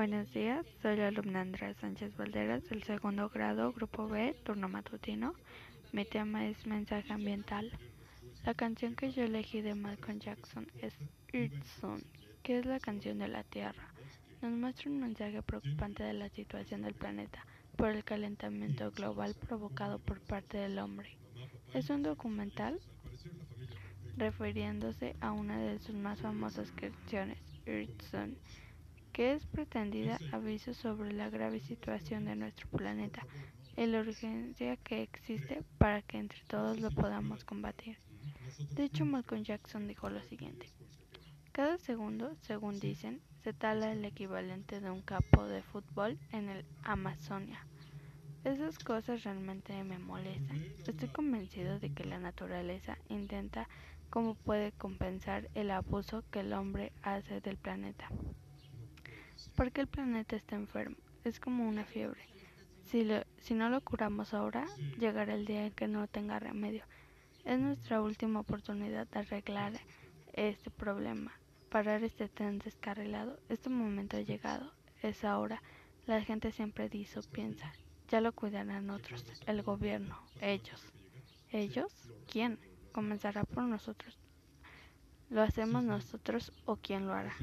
Buenos días, soy la alumna Andrea Sánchez Valderas del segundo grado, grupo B, turno matutino. Mi tema es mensaje ambiental. La canción que yo elegí de Malcolm Jackson es Earth que es la canción de la Tierra. Nos muestra un mensaje preocupante de la situación del planeta por el calentamiento global provocado por parte del hombre. Es un documental refiriéndose a una de sus más famosas canciones, Earth que es pretendida aviso sobre la grave situación de nuestro planeta y la urgencia que existe para que entre todos lo podamos combatir. De hecho, Malcolm Jackson dijo lo siguiente. Cada segundo, según dicen, se tala el equivalente de un campo de fútbol en el Amazonia. Esas cosas realmente me molestan. Estoy convencido de que la naturaleza intenta cómo puede compensar el abuso que el hombre hace del planeta. Porque el planeta está enfermo, es como una fiebre. Si, si no lo curamos ahora, llegará el día en que no tenga remedio. Es nuestra última oportunidad de arreglar este problema, parar este tren descarrilado. Este momento ha llegado, es ahora. La gente siempre dice o piensa, ya lo cuidarán otros, el gobierno, ellos. ¿Ellos? ¿Quién? Comenzará por nosotros. ¿Lo hacemos nosotros o quién lo hará?